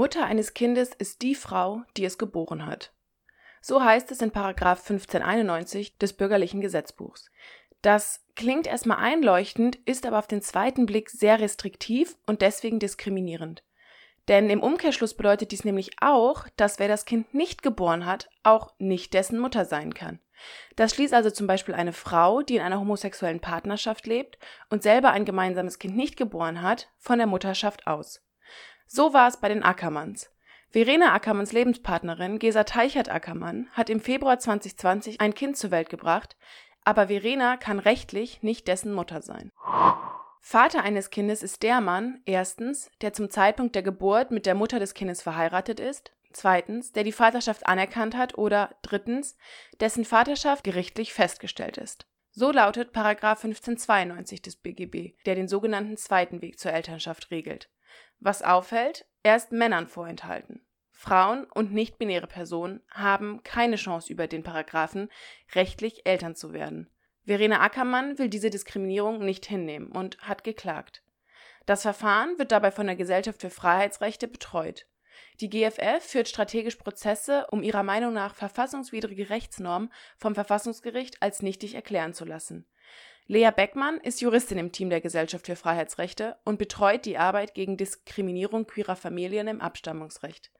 Mutter eines Kindes ist die Frau, die es geboren hat. So heißt es in Paragraph 1591 des bürgerlichen Gesetzbuchs. Das klingt erstmal einleuchtend, ist aber auf den zweiten Blick sehr restriktiv und deswegen diskriminierend. Denn im Umkehrschluss bedeutet dies nämlich auch, dass wer das Kind nicht geboren hat, auch nicht dessen Mutter sein kann. Das schließt also zum Beispiel eine Frau, die in einer homosexuellen Partnerschaft lebt und selber ein gemeinsames Kind nicht geboren hat, von der Mutterschaft aus. So war es bei den Ackermanns. Verena Ackermanns Lebenspartnerin Gesa Teichert-Ackermann hat im Februar 2020 ein Kind zur Welt gebracht, aber Verena kann rechtlich nicht dessen Mutter sein. Vater eines Kindes ist der Mann, erstens, der zum Zeitpunkt der Geburt mit der Mutter des Kindes verheiratet ist, zweitens, der die Vaterschaft anerkannt hat oder drittens, dessen Vaterschaft gerichtlich festgestellt ist. So lautet Paragraph 1592 des BGB, der den sogenannten zweiten Weg zur Elternschaft regelt. Was auffällt, er ist Männern vorenthalten. Frauen und nicht-binäre Personen haben keine Chance über den Paragraphen rechtlich Eltern zu werden. Verena Ackermann will diese Diskriminierung nicht hinnehmen und hat geklagt. Das Verfahren wird dabei von der Gesellschaft für Freiheitsrechte betreut. Die GFF führt strategisch Prozesse, um ihrer Meinung nach verfassungswidrige Rechtsnormen vom Verfassungsgericht als nichtig erklären zu lassen. Lea Beckmann ist Juristin im Team der Gesellschaft für Freiheitsrechte und betreut die Arbeit gegen Diskriminierung queerer Familien im Abstammungsrecht.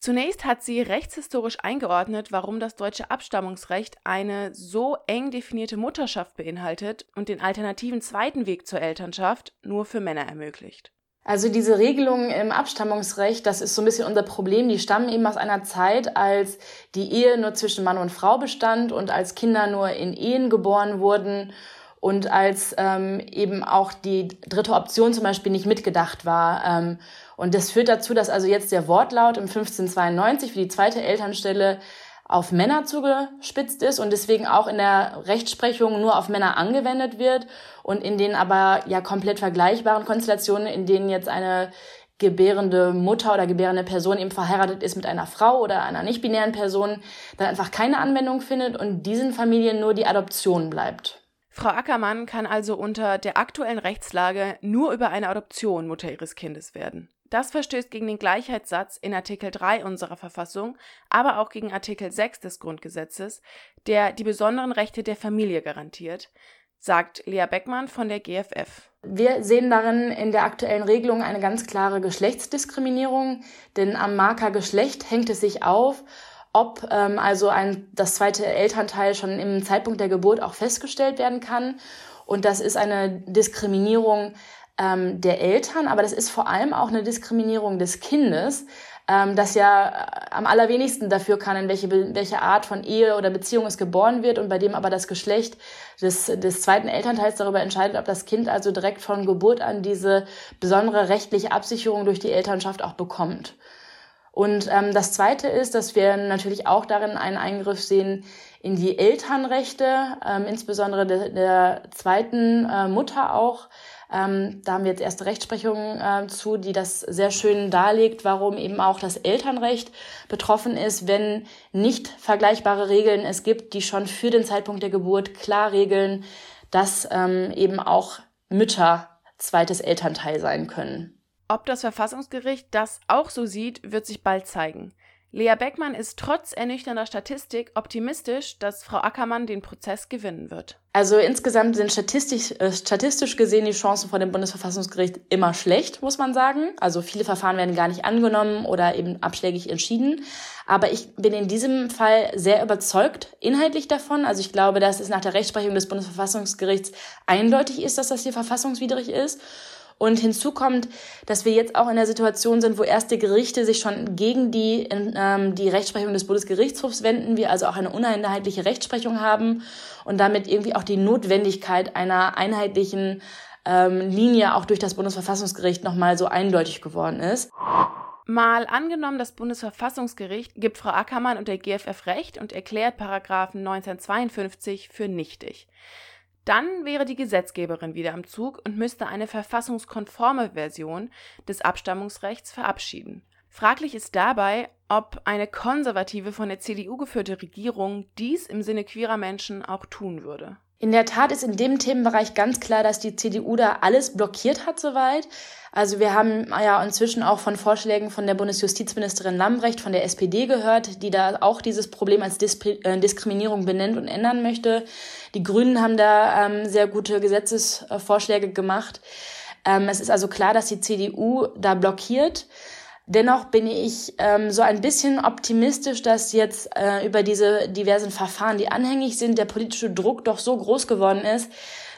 Zunächst hat sie rechtshistorisch eingeordnet, warum das deutsche Abstammungsrecht eine so eng definierte Mutterschaft beinhaltet und den alternativen zweiten Weg zur Elternschaft nur für Männer ermöglicht. Also diese Regelungen im Abstammungsrecht, das ist so ein bisschen unser Problem. Die stammen eben aus einer Zeit, als die Ehe nur zwischen Mann und Frau bestand und als Kinder nur in Ehen geboren wurden und als ähm, eben auch die dritte Option zum Beispiel nicht mitgedacht war. Ähm, und das führt dazu, dass also jetzt der Wortlaut im 1592 für die zweite Elternstelle auf Männer zugespitzt ist und deswegen auch in der Rechtsprechung nur auf Männer angewendet wird und in den aber ja komplett vergleichbaren Konstellationen, in denen jetzt eine gebärende Mutter oder gebärende Person eben verheiratet ist mit einer Frau oder einer nicht-binären Person, dann einfach keine Anwendung findet und diesen Familien nur die Adoption bleibt. Frau Ackermann kann also unter der aktuellen Rechtslage nur über eine Adoption Mutter ihres Kindes werden. Das verstößt gegen den Gleichheitssatz in Artikel 3 unserer Verfassung, aber auch gegen Artikel 6 des Grundgesetzes, der die besonderen Rechte der Familie garantiert, sagt Lea Beckmann von der GFF. Wir sehen darin in der aktuellen Regelung eine ganz klare Geschlechtsdiskriminierung, denn am Marker Geschlecht hängt es sich auf, ob ähm, also ein, das zweite Elternteil schon im Zeitpunkt der Geburt auch festgestellt werden kann. Und das ist eine Diskriminierung ähm, der Eltern, aber das ist vor allem auch eine Diskriminierung des Kindes, ähm, das ja äh, am allerwenigsten dafür kann, in welche, welche Art von Ehe oder Beziehung es geboren wird und bei dem aber das Geschlecht des, des zweiten Elternteils darüber entscheidet, ob das Kind also direkt von Geburt an diese besondere rechtliche Absicherung durch die Elternschaft auch bekommt. Und ähm, das Zweite ist, dass wir natürlich auch darin einen Eingriff sehen in die Elternrechte, ähm, insbesondere der, der zweiten äh, Mutter auch. Ähm, da haben wir jetzt erste Rechtsprechung äh, zu, die das sehr schön darlegt, warum eben auch das Elternrecht betroffen ist, wenn nicht vergleichbare Regeln es gibt, die schon für den Zeitpunkt der Geburt klar regeln, dass ähm, eben auch Mütter zweites Elternteil sein können. Ob das Verfassungsgericht das auch so sieht, wird sich bald zeigen. Lea Beckmann ist trotz ernüchternder Statistik optimistisch, dass Frau Ackermann den Prozess gewinnen wird. Also insgesamt sind statistisch, äh, statistisch gesehen die Chancen vor dem Bundesverfassungsgericht immer schlecht, muss man sagen. Also viele Verfahren werden gar nicht angenommen oder eben abschlägig entschieden. Aber ich bin in diesem Fall sehr überzeugt inhaltlich davon. Also ich glaube, dass es nach der Rechtsprechung des Bundesverfassungsgerichts eindeutig ist, dass das hier verfassungswidrig ist. Und hinzu kommt, dass wir jetzt auch in der Situation sind, wo erste Gerichte sich schon gegen die, ähm, die Rechtsprechung des Bundesgerichtshofs wenden, wir also auch eine uneinheitliche Rechtsprechung haben und damit irgendwie auch die Notwendigkeit einer einheitlichen ähm, Linie auch durch das Bundesverfassungsgericht nochmal so eindeutig geworden ist. Mal angenommen, das Bundesverfassungsgericht gibt Frau Ackermann und der GFF Recht und erklärt Paragraphen 1952 für nichtig. Dann wäre die Gesetzgeberin wieder am Zug und müsste eine verfassungskonforme Version des Abstammungsrechts verabschieden. Fraglich ist dabei, ob eine konservative von der CDU geführte Regierung dies im Sinne queerer Menschen auch tun würde. In der Tat ist in dem Themenbereich ganz klar, dass die CDU da alles blockiert hat soweit. Also wir haben ja inzwischen auch von Vorschlägen von der Bundesjustizministerin Lambrecht von der SPD gehört, die da auch dieses Problem als äh, Diskriminierung benennt und ändern möchte. Die Grünen haben da ähm, sehr gute Gesetzesvorschläge gemacht. Ähm, es ist also klar, dass die CDU da blockiert. Dennoch bin ich ähm, so ein bisschen optimistisch, dass jetzt äh, über diese diversen Verfahren, die anhängig sind, der politische Druck doch so groß geworden ist,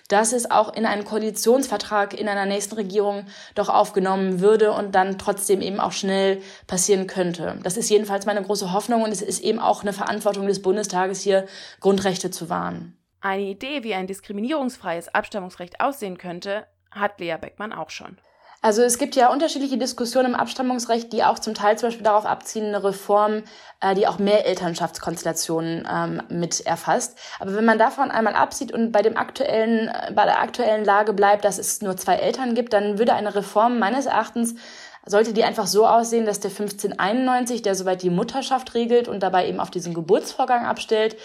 dass es auch in einen Koalitionsvertrag in einer nächsten Regierung doch aufgenommen würde und dann trotzdem eben auch schnell passieren könnte. Das ist jedenfalls meine große Hoffnung und es ist eben auch eine Verantwortung des Bundestages hier, Grundrechte zu wahren. Eine Idee, wie ein diskriminierungsfreies Abstammungsrecht aussehen könnte, hat Lea Beckmann auch schon. Also es gibt ja unterschiedliche Diskussionen im Abstammungsrecht, die auch zum Teil zum Beispiel darauf abziehen, eine Reform, äh, die auch mehr Elternschaftskonstellationen ähm, mit erfasst. Aber wenn man davon einmal absieht und bei dem aktuellen, äh, bei der aktuellen Lage bleibt, dass es nur zwei Eltern gibt, dann würde eine Reform meines Erachtens sollte die einfach so aussehen, dass der 1591, der soweit die Mutterschaft regelt und dabei eben auf diesen Geburtsvorgang abstellt,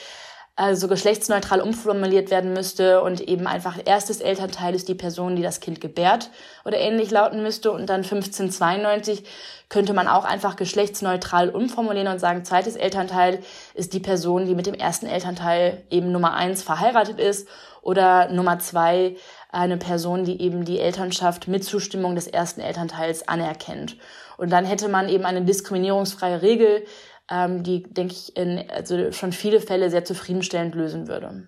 also geschlechtsneutral umformuliert werden müsste und eben einfach erstes Elternteil ist die Person, die das Kind gebärt oder ähnlich lauten müsste und dann 1592 könnte man auch einfach geschlechtsneutral umformulieren und sagen, zweites Elternteil ist die Person, die mit dem ersten Elternteil eben Nummer eins verheiratet ist oder Nummer zwei eine Person, die eben die Elternschaft mit Zustimmung des ersten Elternteils anerkennt. Und dann hätte man eben eine diskriminierungsfreie Regel, ähm, die, denke ich, in also schon viele Fälle sehr zufriedenstellend lösen würde.